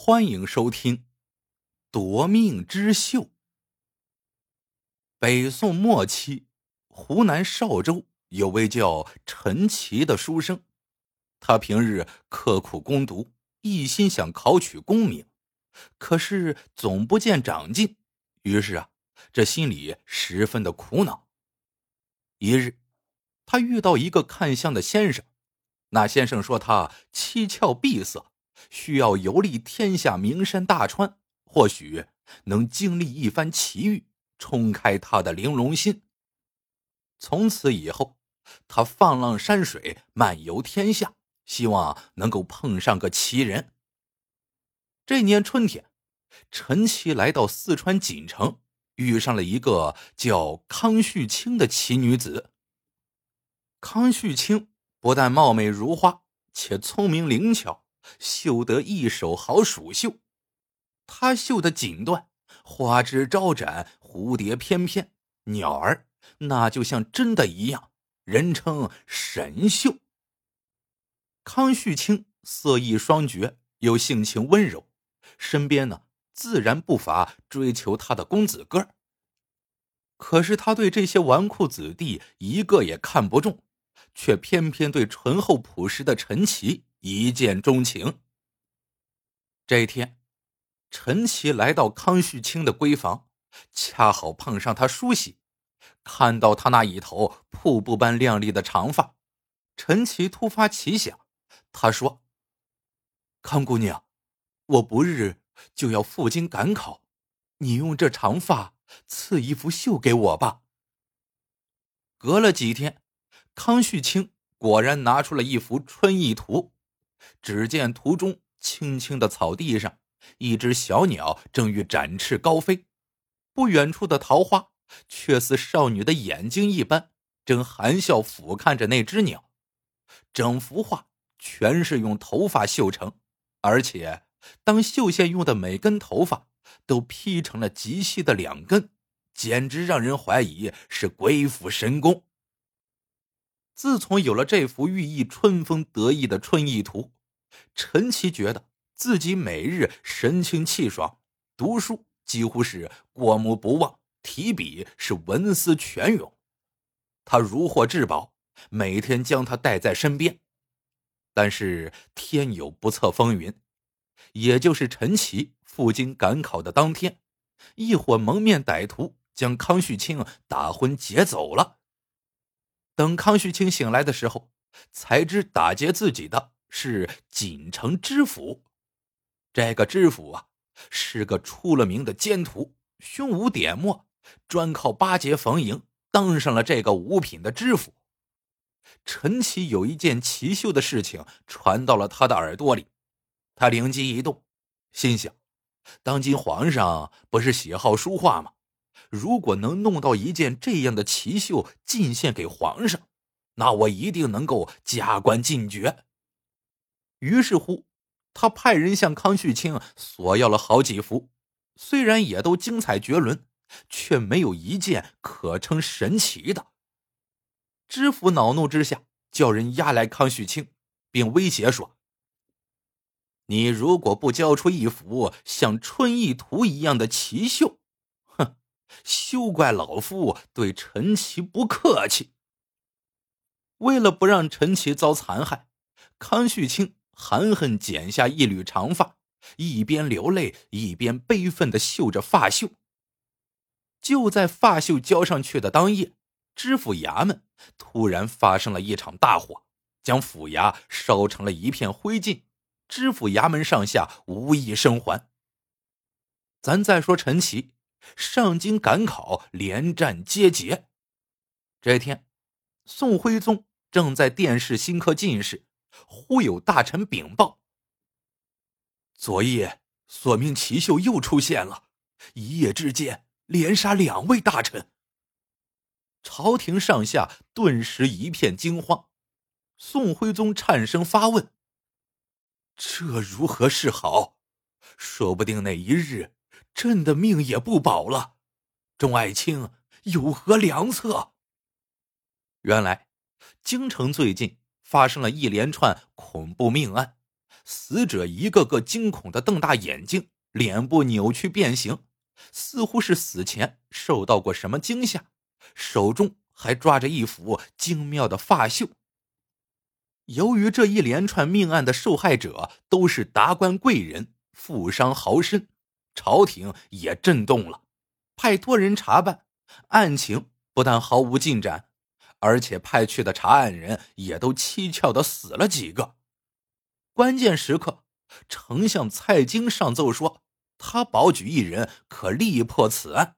欢迎收听《夺命之秀》。北宋末期，湖南邵州有位叫陈奇的书生，他平日刻苦攻读，一心想考取功名，可是总不见长进，于是啊，这心里十分的苦恼。一日，他遇到一个看相的先生，那先生说他七窍闭塞。需要游历天下名山大川，或许能经历一番奇遇，冲开他的玲珑心。从此以后，他放浪山水，漫游天下，希望能够碰上个奇人。这年春天，陈奇来到四川锦城，遇上了一个叫康旭清的奇女子。康旭清不但貌美如花，且聪明灵巧。绣得一手好蜀绣，他绣的锦缎花枝招展，蝴蝶翩翩，鸟儿那就像真的一样，人称神绣。康旭清色艺双绝，又性情温柔，身边呢自然不乏追求他的公子哥可是他对这些纨绔子弟一个也看不中，却偏偏对醇厚朴实的陈奇。一见钟情。这一天，陈奇来到康旭清的闺房，恰好碰上他梳洗，看到他那一头瀑布般亮丽的长发，陈奇突发奇想，他说：“康姑娘，我不日就要赴京赶考，你用这长发刺一幅绣给我吧。”隔了几天，康旭清果然拿出了一幅春意图。只见图中青青的草地上，一只小鸟正欲展翅高飞，不远处的桃花却似少女的眼睛一般，正含笑俯瞰着那只鸟。整幅画全是用头发绣成，而且当绣线用的每根头发都劈成了极细的两根，简直让人怀疑是鬼斧神工。自从有了这幅寓意春风得意的春意图。陈奇觉得自己每日神清气爽，读书几乎是过目不忘，提笔是文思泉涌。他如获至宝，每天将它带在身边。但是天有不测风云，也就是陈奇赴京赶考的当天，一伙蒙面歹徒将康旭清打昏劫走了。等康旭清醒来的时候，才知打劫自己的。是锦城知府，这个知府啊，是个出了名的奸徒，胸无点墨，专靠巴结逢迎，当上了这个五品的知府。陈奇有一件奇秀的事情传到了他的耳朵里，他灵机一动，心想：当今皇上不是喜好书画吗？如果能弄到一件这样的奇秀进献给皇上，那我一定能够加官进爵。于是乎，他派人向康旭清索要了好几幅，虽然也都精彩绝伦，却没有一件可称神奇的。知府恼怒之下，叫人押来康旭清，并威胁说：“你如果不交出一幅像春意图一样的奇绣，哼，休怪老夫对陈奇不客气。”为了不让陈奇遭残害，康旭清。含恨剪下一缕长发，一边流泪一边悲愤的绣着发绣。就在发绣交上去的当夜，知府衙门突然发生了一场大火，将府衙烧成了一片灰烬，知府衙门上下无一生还。咱再说陈奇上京赶考，连战皆捷。这天，宋徽宗正在殿试新科进士。忽有大臣禀报：昨夜索命奇秀又出现了，一夜之间连杀两位大臣。朝廷上下顿时一片惊慌。宋徽宗颤声发问：“这如何是好？说不定那一日朕的命也不保了。众爱卿有何良策？”原来，京城最近。发生了一连串恐怖命案，死者一个个惊恐的瞪大眼睛，脸部扭曲变形，似乎是死前受到过什么惊吓，手中还抓着一幅精妙的发绣。由于这一连串命案的受害者都是达官贵人、富商豪绅，朝廷也震动了，派多人查办，案情不但毫无进展。而且派去的查案人也都蹊跷的死了几个。关键时刻，丞相蔡京上奏说，他保举一人可力破此案。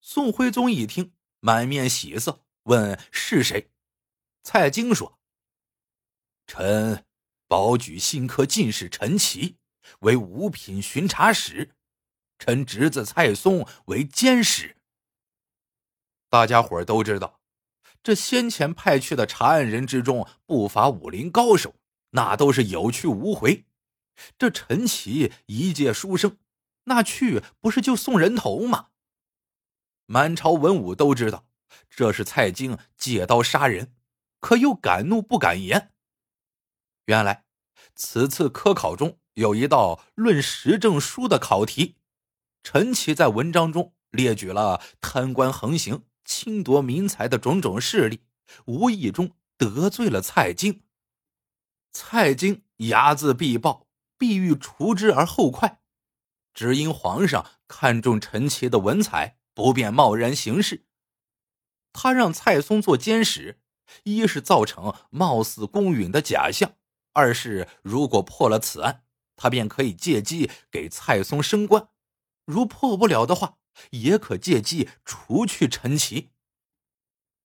宋徽宗一听，满面喜色，问是谁。蔡京说：“臣保举新科进士陈奇为五品巡查使，臣侄子蔡松为监使。”大家伙都知道。这先前派去的查案人之中，不乏武林高手，那都是有去无回。这陈奇一介书生，那去不是就送人头吗？满朝文武都知道，这是蔡京借刀杀人，可又敢怒不敢言。原来，此次科考中有一道论实证书的考题，陈奇在文章中列举了贪官横行。侵夺民财的种种势力，无意中得罪了蔡京。蔡京睚眦必报，必欲除之而后快。只因皇上看中陈奇的文采，不便贸然行事。他让蔡松做监使，一是造成貌似公允的假象，二是如果破了此案，他便可以借机给蔡松升官；如破不了的话，也可借机除去陈奇。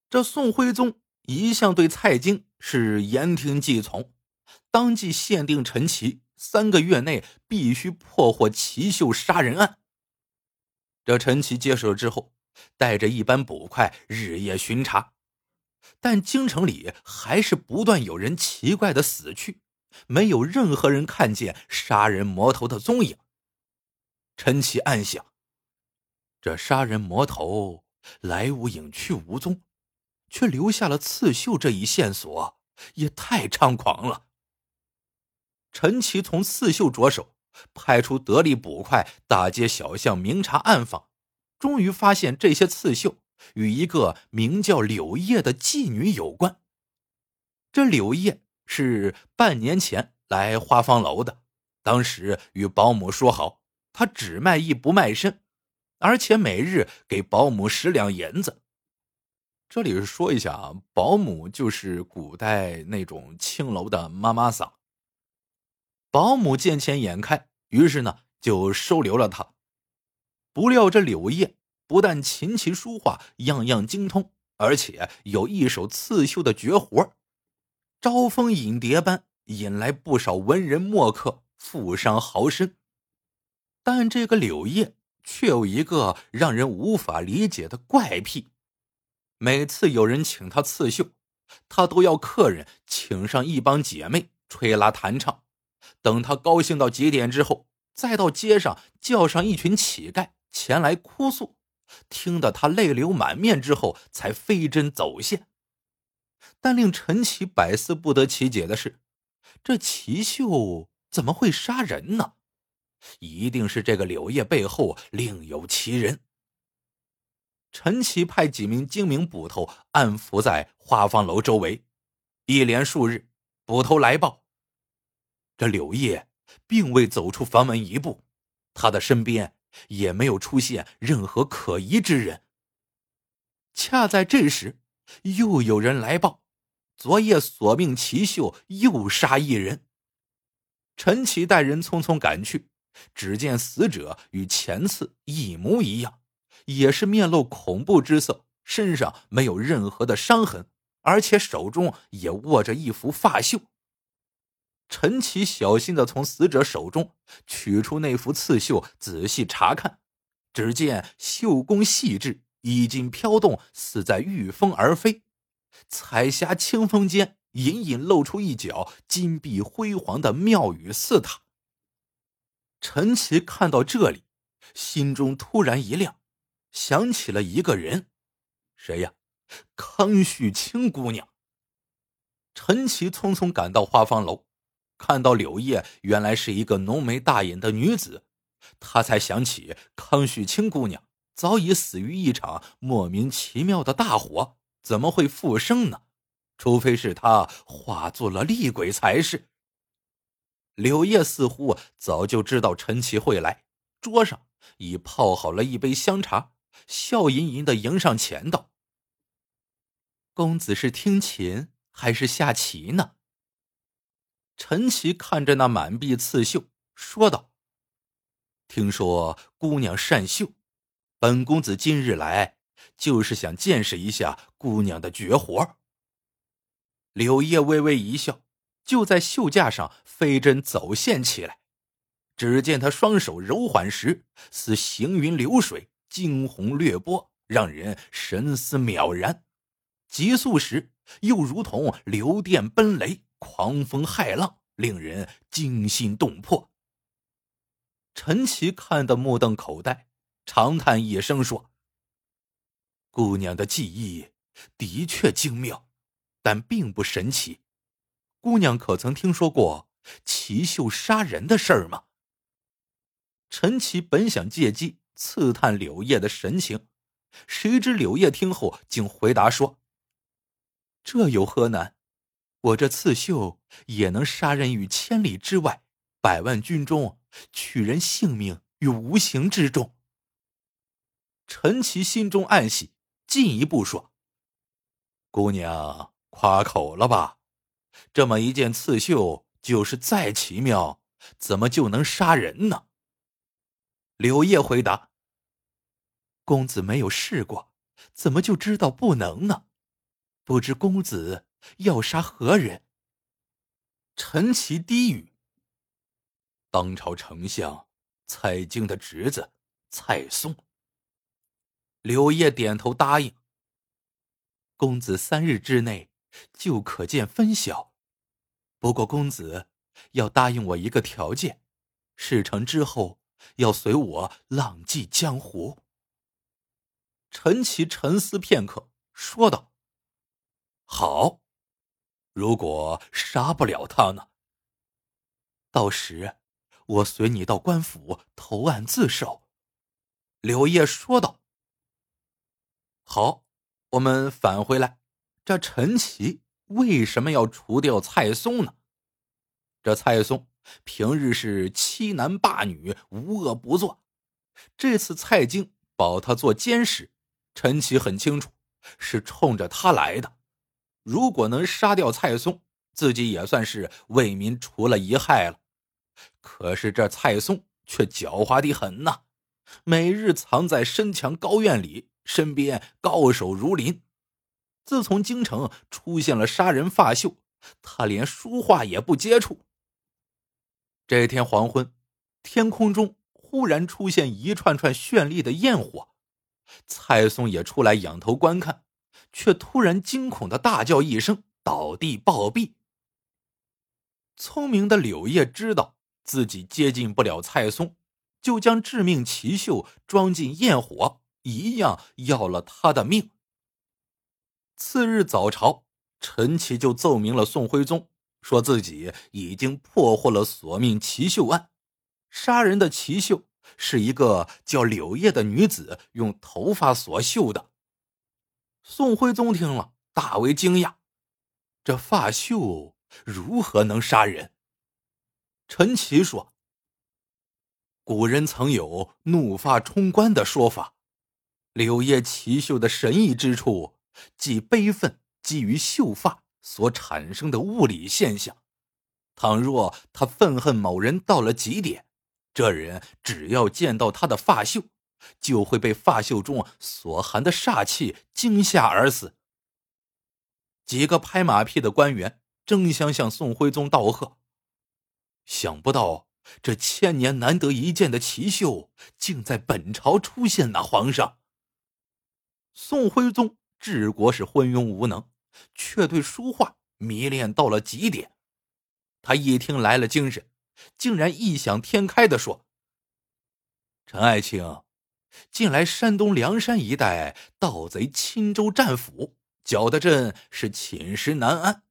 这宋徽宗一向对蔡京是言听计从，当即限定陈奇三个月内必须破获奇秀杀人案。这陈奇接手之后，带着一班捕快日夜巡查，但京城里还是不断有人奇怪的死去，没有任何人看见杀人魔头的踪影。陈奇暗想。这杀人魔头来无影去无踪，却留下了刺绣这一线索，也太猖狂了。陈奇从刺绣着手，派出得力捕快，大街小巷明察暗访，终于发现这些刺绣与一个名叫柳叶的妓女有关。这柳叶是半年前来花芳楼的，当时与保姆说好，他只卖艺不卖身。而且每日给保姆十两银子。这里说一下啊，保姆就是古代那种青楼的妈妈桑。保姆见钱眼开，于是呢就收留了他。不料这柳叶不但琴棋书画样样精通，而且有一手刺绣的绝活，招蜂引蝶般引来不少文人墨客、富商豪绅。但这个柳叶。却有一个让人无法理解的怪癖：每次有人请他刺绣，他都要客人请上一帮姐妹吹拉弹唱。等他高兴到极点之后，再到街上叫上一群乞丐前来哭诉，听得他泪流满面之后，才飞针走线。但令陈奇百思不得其解的是，这奇绣怎么会杀人呢？一定是这个柳叶背后另有其人。陈奇派几名精明捕头暗伏在花房楼周围，一连数日，捕头来报，这柳叶并未走出房门一步，他的身边也没有出现任何可疑之人。恰在这时，又有人来报，昨夜索命奇秀又杀一人。陈奇带人匆匆赶去。只见死者与前次一模一样，也是面露恐怖之色，身上没有任何的伤痕，而且手中也握着一幅发绣。陈奇小心的从死者手中取出那幅刺绣，仔细查看，只见绣工细致，衣襟飘动，似在御风而飞，彩霞清风间，隐隐露出一角金碧辉煌的庙宇寺塔。陈奇看到这里，心中突然一亮，想起了一个人，谁呀？康旭清姑娘。陈奇匆匆赶到花房楼，看到柳叶原来是一个浓眉大眼的女子，他才想起康旭清姑娘早已死于一场莫名其妙的大火，怎么会复生呢？除非是他化作了厉鬼才是。柳叶似乎早就知道陈奇会来，桌上已泡好了一杯香茶，笑吟吟的迎上前道：“公子是听琴还是下棋呢？”陈奇看着那满壁刺绣，说道：“听说姑娘善绣，本公子今日来，就是想见识一下姑娘的绝活。”柳叶微微一笑，就在绣架上飞针走线起来。只见他双手柔缓时，似行云流水，惊鸿掠波，让人神思渺然；急速时，又如同流电奔雷，狂风骇浪，令人惊心动魄。陈奇看得目瞪口呆，长叹一声说：“姑娘的技艺的确精妙。”但并不神奇，姑娘可曾听说过奇秀杀人的事儿吗？陈奇本想借机刺探柳叶的神情，谁知柳叶听后竟回答说：“这有何难？我这刺绣也能杀人于千里之外、百万军中，取人性命于无形之中。”陈奇心中暗喜，进一步说：“姑娘。”夸口了吧？这么一件刺绣，就是再奇妙，怎么就能杀人呢？柳叶回答：“公子没有试过，怎么就知道不能呢？不知公子要杀何人？”陈奇低语：“当朝丞相蔡京的侄子蔡松。”柳叶点头答应：“公子三日之内。”就可见分晓，不过公子要答应我一个条件，事成之后要随我浪迹江湖。陈奇沉思片刻，说道：“好，如果杀不了他呢？到时我随你到官府投案自首。”柳叶说道：“好，我们返回来。”这陈奇为什么要除掉蔡松呢？这蔡松平日是欺男霸女，无恶不作。这次蔡京保他做监使，陈奇很清楚是冲着他来的。如果能杀掉蔡松，自己也算是为民除了一害了。可是这蔡松却狡猾的很呐，每日藏在深墙高院里，身边高手如林。自从京城出现了杀人发秀，他连书画也不接触。这天黄昏，天空中忽然出现一串串绚丽的焰火，蔡松也出来仰头观看，却突然惊恐的大叫一声，倒地暴毙。聪明的柳叶知道自己接近不了蔡松，就将致命奇秀装进焰火，一样要了他的命。次日早朝，陈奇就奏明了宋徽宗，说自己已经破获了索命奇绣案，杀人的奇绣是一个叫柳叶的女子用头发所绣的。宋徽宗听了，大为惊讶，这发绣如何能杀人？陈奇说：“古人曾有怒发冲冠的说法，柳叶奇绣的神异之处。”即悲愤基于秀发所产生的物理现象。倘若他愤恨某人到了极点，这人只要见到他的发秀，就会被发秀中所含的煞气惊吓而死。几个拍马屁的官员争相向宋徽宗道贺，想不到这千年难得一见的奇秀竟在本朝出现呐！皇上，宋徽宗。治国是昏庸无能，却对书画迷恋到了极点。他一听来了精神，竟然异想天开的说：“陈爱卿，近来山东梁山一带盗贼钦州战俘，搅得朕是寝食难安。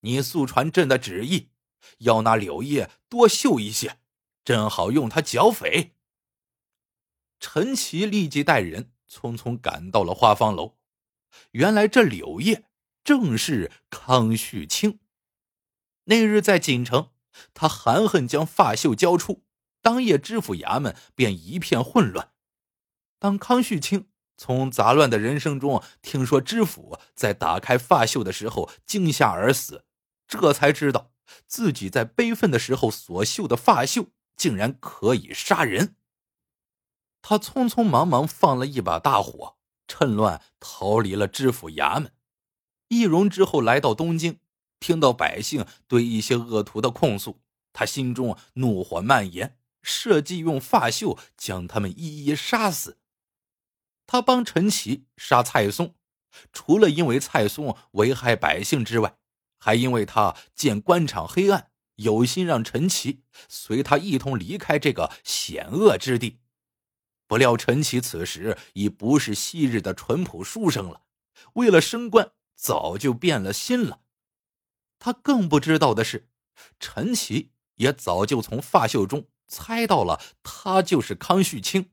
你速传朕的旨意，要那柳叶多绣一些，正好用它剿匪。陈奇立即带人匆匆赶到了花坊楼。原来这柳叶正是康旭清。那日在锦城，他含恨将发绣交出，当夜知府衙门便一片混乱。当康旭清从杂乱的人生中听说知府在打开发绣的时候惊吓而死，这才知道自己在悲愤的时候所绣的发绣竟然可以杀人。他匆匆忙忙放了一把大火，趁乱逃离了知府衙门。易容之后来到东京，听到百姓对一些恶徒的控诉，他心中怒火蔓延，设计用发绣将他们一一杀死。他帮陈奇杀蔡松，除了因为蔡松危害百姓之外，还因为他见官场黑暗，有心让陈奇随他一同离开这个险恶之地。不料陈奇此时已不是昔日的淳朴书生了，为了升官，早就变了心了。他更不知道的是，陈奇也早就从发秀中猜到了他就是康旭清，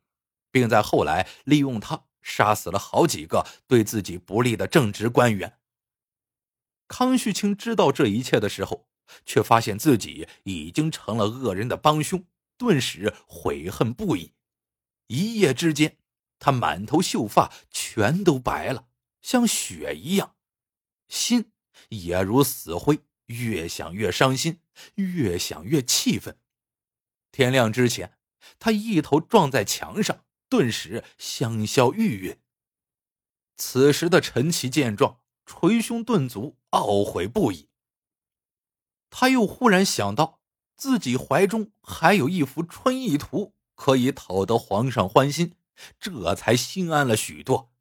并在后来利用他杀死了好几个对自己不利的正直官员。康旭清知道这一切的时候，却发现自己已经成了恶人的帮凶，顿时悔恨不已。一夜之间，他满头秀发全都白了，像雪一样，心也如死灰，越想越伤心，越想越气愤。天亮之前，他一头撞在墙上，顿时香消玉殒。此时的陈奇见状，捶胸顿足，懊悔不已。他又忽然想到，自己怀中还有一幅春意图。可以讨得皇上欢心，这才心安了许多。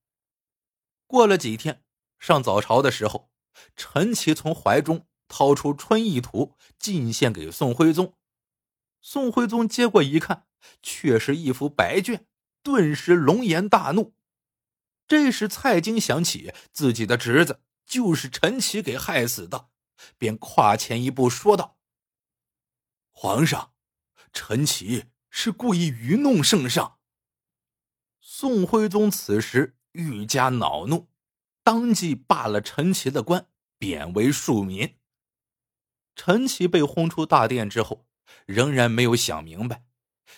过了几天，上早朝的时候，陈奇从怀中掏出《春意图》，进献给宋徽宗。宋徽宗接过一看，却是一幅白卷，顿时龙颜大怒。这时蔡京想起自己的侄子就是陈奇给害死的，便跨前一步说道：“皇上，陈奇。”是故意愚弄圣上。宋徽宗此时愈加恼怒，当即罢了陈奇的官，贬为庶民。陈奇被轰出大殿之后，仍然没有想明白，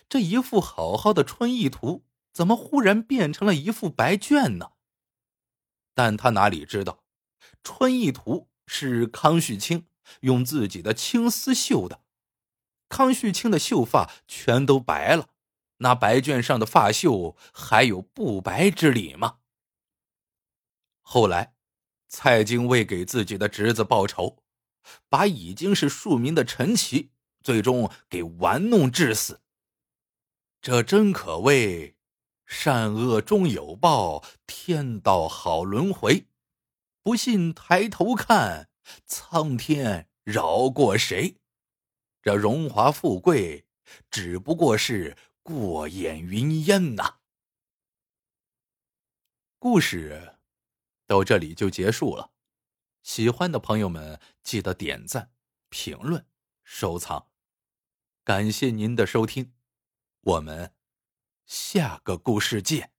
这一幅好好的春意图，怎么忽然变成了一幅白卷呢？但他哪里知道，春意图是康旭清用自己的青丝绣的。康旭清的秀发全都白了，那白卷上的发绣还有不白之理吗？后来，蔡京为给自己的侄子报仇，把已经是庶民的陈奇最终给玩弄致死。这真可谓善恶终有报，天道好轮回。不信抬头看，苍天饶过谁？这荣华富贵只不过是过眼云烟呐。故事到这里就结束了，喜欢的朋友们记得点赞、评论、收藏，感谢您的收听，我们下个故事见。